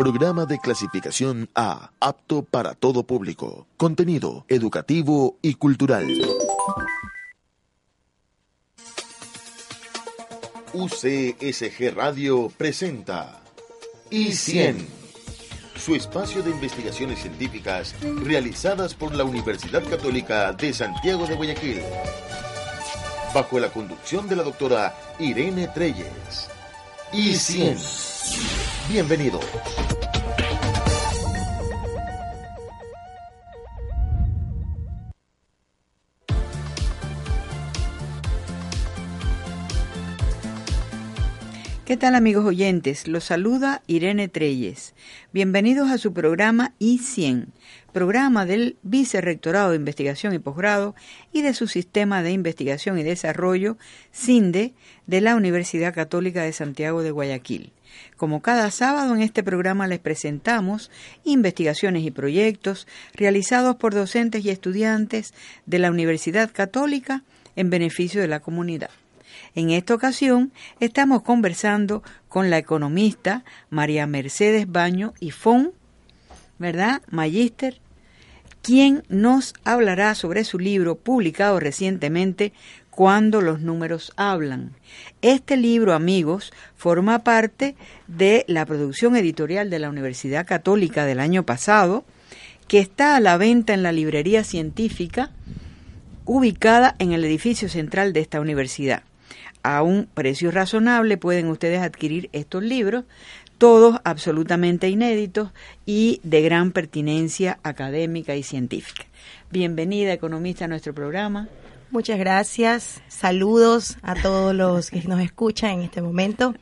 Programa de clasificación A, apto para todo público. Contenido educativo y cultural. UCSG Radio presenta I100, su espacio de investigaciones científicas realizadas por la Universidad Católica de Santiago de Guayaquil, bajo la conducción de la doctora Irene Treyes. I100. Bienvenido. ¿Qué tal amigos oyentes? Los saluda Irene Treyes. Bienvenidos a su programa I100, programa del Vicerrectorado de Investigación y Posgrado y de su Sistema de Investigación y Desarrollo, CINDE, de la Universidad Católica de Santiago de Guayaquil. Como cada sábado en este programa les presentamos investigaciones y proyectos realizados por docentes y estudiantes de la Universidad Católica en beneficio de la comunidad. En esta ocasión estamos conversando con la economista María Mercedes Baño y Fon, ¿verdad? Magíster, quien nos hablará sobre su libro publicado recientemente, Cuando los números hablan. Este libro, amigos, forma parte de la producción editorial de la Universidad Católica del año pasado, que está a la venta en la librería científica ubicada en el edificio central de esta universidad a un precio razonable pueden ustedes adquirir estos libros, todos absolutamente inéditos y de gran pertinencia académica y científica. Bienvenida, economista, a nuestro programa. Muchas gracias. Saludos a todos los que nos escuchan en este momento.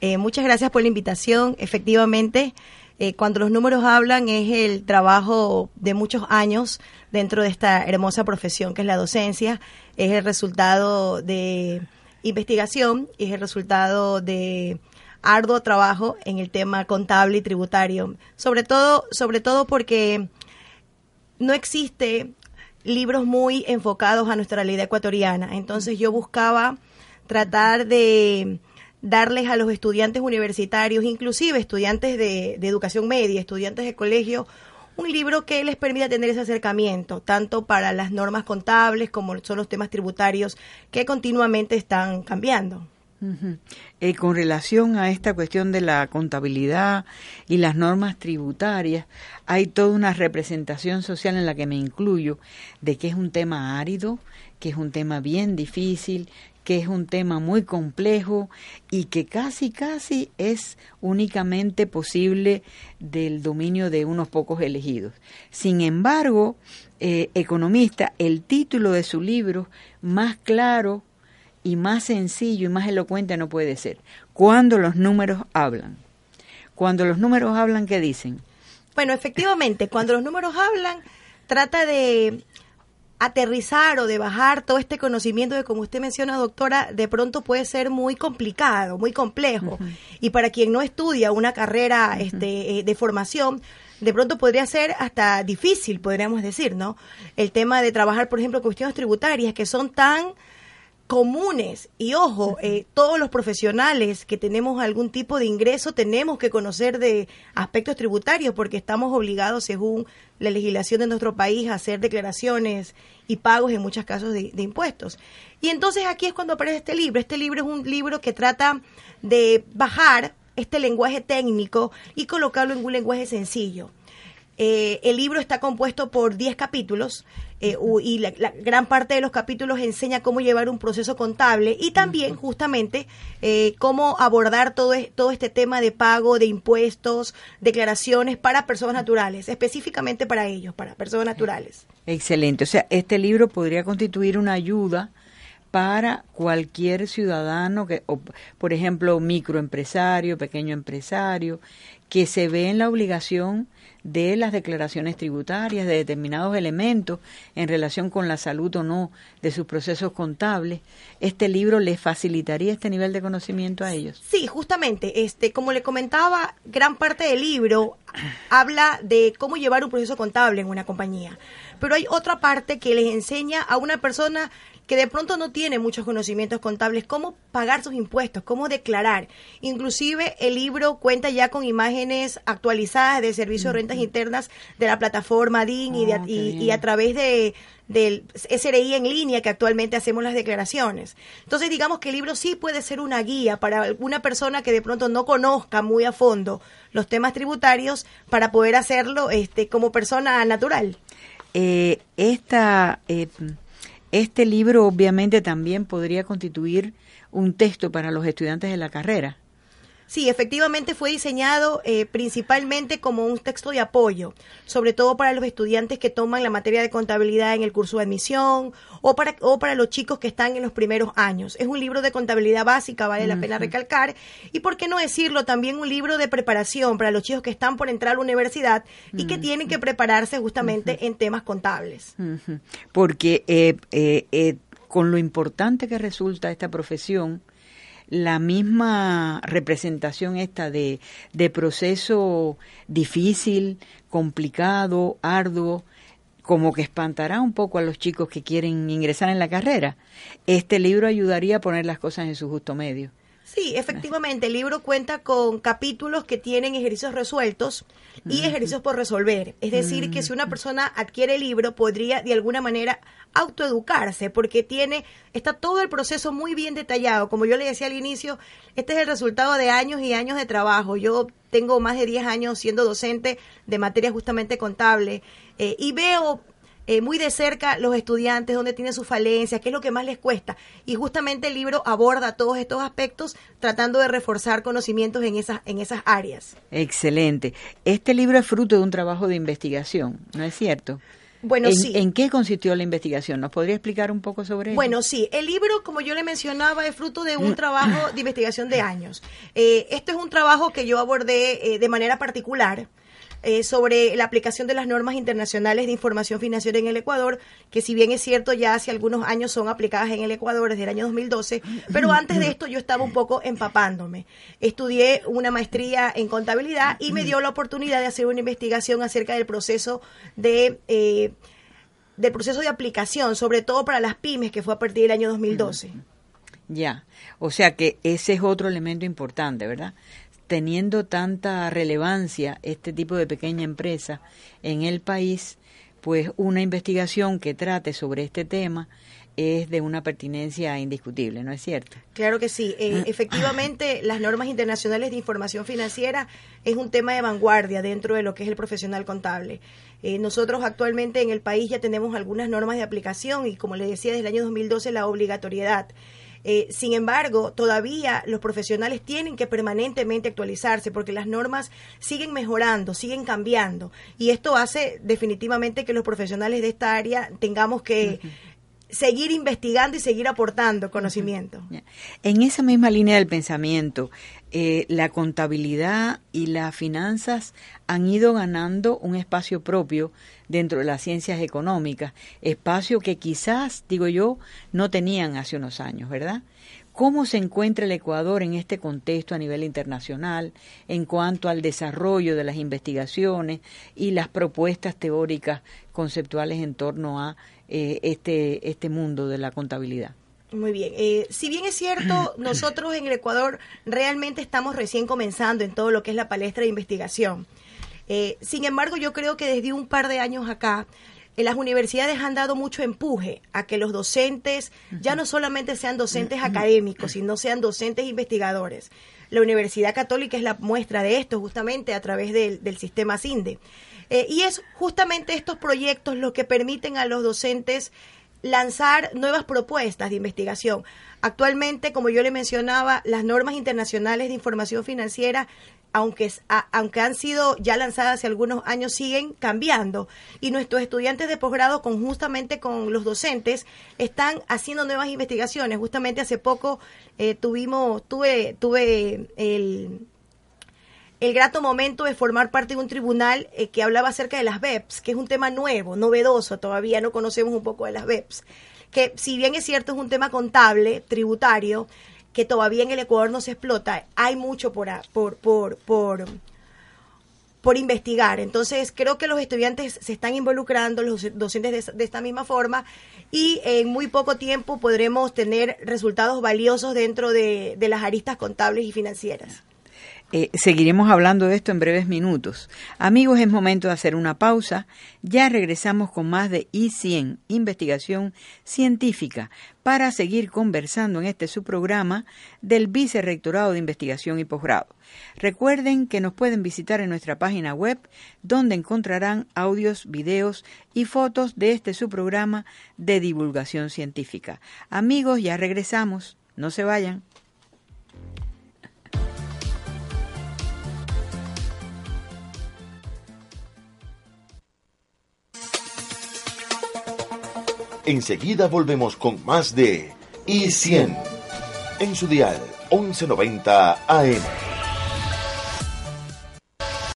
Eh, muchas gracias por la invitación. Efectivamente, eh, cuando los números hablan es el trabajo de muchos años dentro de esta hermosa profesión que es la docencia. Es el resultado de investigación es el resultado de arduo trabajo en el tema contable y tributario, sobre todo, sobre todo porque no existe libros muy enfocados a nuestra realidad ecuatoriana. Entonces yo buscaba tratar de darles a los estudiantes universitarios, inclusive estudiantes de, de educación media, estudiantes de colegio, un libro que les permita tener ese acercamiento, tanto para las normas contables como son los temas tributarios que continuamente están cambiando. Eh, con relación a esta cuestión de la contabilidad y las normas tributarias, hay toda una representación social en la que me incluyo de que es un tema árido, que es un tema bien difícil, que es un tema muy complejo y que casi, casi es únicamente posible del dominio de unos pocos elegidos. Sin embargo, eh, economista, el título de su libro más claro y más sencillo y más elocuente no puede ser. Cuando los números hablan. Cuando los números hablan, ¿qué dicen? Bueno, efectivamente, cuando los números hablan, trata de aterrizar o de bajar todo este conocimiento que, como usted menciona, doctora, de pronto puede ser muy complicado, muy complejo. Y para quien no estudia una carrera este, eh, de formación, de pronto podría ser hasta difícil, podríamos decir, ¿no? El tema de trabajar, por ejemplo, cuestiones tributarias que son tan comunes. Y ojo, eh, todos los profesionales que tenemos algún tipo de ingreso tenemos que conocer de aspectos tributarios porque estamos obligados, según la legislación de nuestro país, a hacer declaraciones y pagos en muchos casos de, de impuestos. Y entonces aquí es cuando aparece este libro. Este libro es un libro que trata de bajar este lenguaje técnico y colocarlo en un lenguaje sencillo. Eh, el libro está compuesto por 10 capítulos eh, y la, gran parte de los capítulos enseña cómo llevar un proceso contable y también justamente eh, cómo abordar todo, todo este tema de pago de impuestos, declaraciones para personas naturales, específicamente para ellos, para personas naturales. Excelente, o sea, este libro podría constituir una ayuda para cualquier ciudadano que, por ejemplo, microempresario, pequeño empresario, que se ve en la obligación de las declaraciones tributarias, de determinados elementos en relación con la salud o no de sus procesos contables, este libro les facilitaría este nivel de conocimiento a ellos. Sí, justamente, este, como le comentaba, gran parte del libro habla de cómo llevar un proceso contable en una compañía, pero hay otra parte que les enseña a una persona que de pronto no tiene muchos conocimientos contables, cómo pagar sus impuestos, cómo declarar. Inclusive el libro cuenta ya con imágenes imágenes actualizadas del Servicio de Rentas Internas de la plataforma DIN y, de- y a través de del SRI en línea que actualmente hacemos las declaraciones. Entonces digamos que el libro sí puede ser una guía para alguna persona que de pronto no conozca muy a fondo los temas tributarios para poder hacerlo este como persona natural. Eh, esta, eh, este libro obviamente también podría constituir un texto para los estudiantes de la carrera. Sí, efectivamente fue diseñado eh, principalmente como un texto de apoyo, sobre todo para los estudiantes que toman la materia de contabilidad en el curso de admisión o para, o para los chicos que están en los primeros años. Es un libro de contabilidad básica, vale la pena recalcar, y por qué no decirlo, también un libro de preparación para los chicos que están por entrar a la universidad y que tienen que prepararse justamente en temas contables. Porque eh, eh, eh, con lo importante que resulta esta profesión, la misma representación esta de, de proceso difícil, complicado, arduo, como que espantará un poco a los chicos que quieren ingresar en la carrera. Este libro ayudaría a poner las cosas en su justo medio. Sí, efectivamente, el libro cuenta con capítulos que tienen ejercicios resueltos y ejercicios por resolver. Es decir, que si una persona adquiere el libro, podría de alguna manera autoeducarse, porque tiene, está todo el proceso muy bien detallado. Como yo le decía al inicio, este es el resultado de años y años de trabajo. Yo tengo más de 10 años siendo docente de materia justamente contable eh, y veo eh, muy de cerca los estudiantes, dónde tienen sus falencias, qué es lo que más les cuesta. Y justamente el libro aborda todos estos aspectos tratando de reforzar conocimientos en esas, en esas áreas. Excelente. Este libro es fruto de un trabajo de investigación, ¿no es cierto? Bueno, ¿En, sí. ¿En qué consistió la investigación? ¿Nos podría explicar un poco sobre eso? Bueno, sí, el libro, como yo le mencionaba, es fruto de un trabajo de investigación de años. Eh, esto es un trabajo que yo abordé eh, de manera particular. Eh, sobre la aplicación de las normas internacionales de información financiera en el Ecuador, que si bien es cierto ya hace algunos años son aplicadas en el Ecuador desde el año 2012, pero antes de esto yo estaba un poco empapándome. Estudié una maestría en contabilidad y me dio la oportunidad de hacer una investigación acerca del proceso de... eh, del proceso de aplicación, sobre todo para las pymes, que fue a partir del año 2012. Ya, o sea que ese es otro elemento importante, ¿verdad? Teniendo tanta relevancia este tipo de pequeña empresa en el país, pues una investigación que trate sobre este tema es de una pertinencia indiscutible, ¿no es cierto? Claro que sí. Eh, efectivamente, las normas internacionales de información financiera es un tema de vanguardia dentro de lo que es el profesional contable. Eh, nosotros actualmente en el país ya tenemos algunas normas de aplicación y, como le decía, desde el año 2012 la obligatoriedad. Eh, sin embargo, todavía los profesionales tienen que permanentemente actualizarse porque las normas siguen mejorando, siguen cambiando. Y esto hace definitivamente que los profesionales de esta área tengamos que seguir investigando y seguir aportando conocimiento. En esa misma línea del pensamiento, eh, la contabilidad y las finanzas han ido ganando un espacio propio dentro de las ciencias económicas, espacio que quizás, digo yo, no tenían hace unos años, ¿verdad? ¿Cómo se encuentra el Ecuador en este contexto a nivel internacional en cuanto al desarrollo de las investigaciones y las propuestas teóricas conceptuales en torno a eh, este, este mundo de la contabilidad? Muy bien. Eh, si bien es cierto, nosotros en el Ecuador realmente estamos recién comenzando en todo lo que es la palestra de investigación. Eh, sin embargo, yo creo que desde un par de años acá, eh, las universidades han dado mucho empuje a que los docentes ya no solamente sean docentes académicos, sino sean docentes investigadores. La Universidad Católica es la muestra de esto justamente a través del, del sistema CINDE. Y es justamente estos proyectos los que permiten a los docentes lanzar nuevas propuestas de investigación. Actualmente, como yo le mencionaba, las normas internacionales de información financiera, aunque, a- aunque han sido ya lanzadas hace algunos años, siguen cambiando. Y nuestros estudiantes de posgrado, conjuntamente con los docentes, están haciendo nuevas investigaciones. Justamente hace poco eh, tuvimos, tuve, tuve el, el grato momento de formar parte de un tribunal eh, que hablaba acerca de las BEPS, que es un tema nuevo, novedoso, todavía no conocemos un poco de las BEPS, que si bien es cierto es un tema contable, tributario, que todavía en el Ecuador no se explota, hay mucho por, por, por, por, por investigar. Entonces, creo que los estudiantes se están involucrando, los docentes de esta misma forma, y en muy poco tiempo podremos tener resultados valiosos dentro de, de las aristas contables y financieras. Eh, seguiremos hablando de esto en breves minutos. Amigos, es momento de hacer una pausa. Ya regresamos con más de I100, investigación científica, para seguir conversando en este subprograma del Vicerrectorado de Investigación y Posgrado. Recuerden que nos pueden visitar en nuestra página web, donde encontrarán audios, videos y fotos de este subprograma de divulgación científica. Amigos, ya regresamos. No se vayan. Enseguida volvemos con más de I100 en su dial 1190 AM.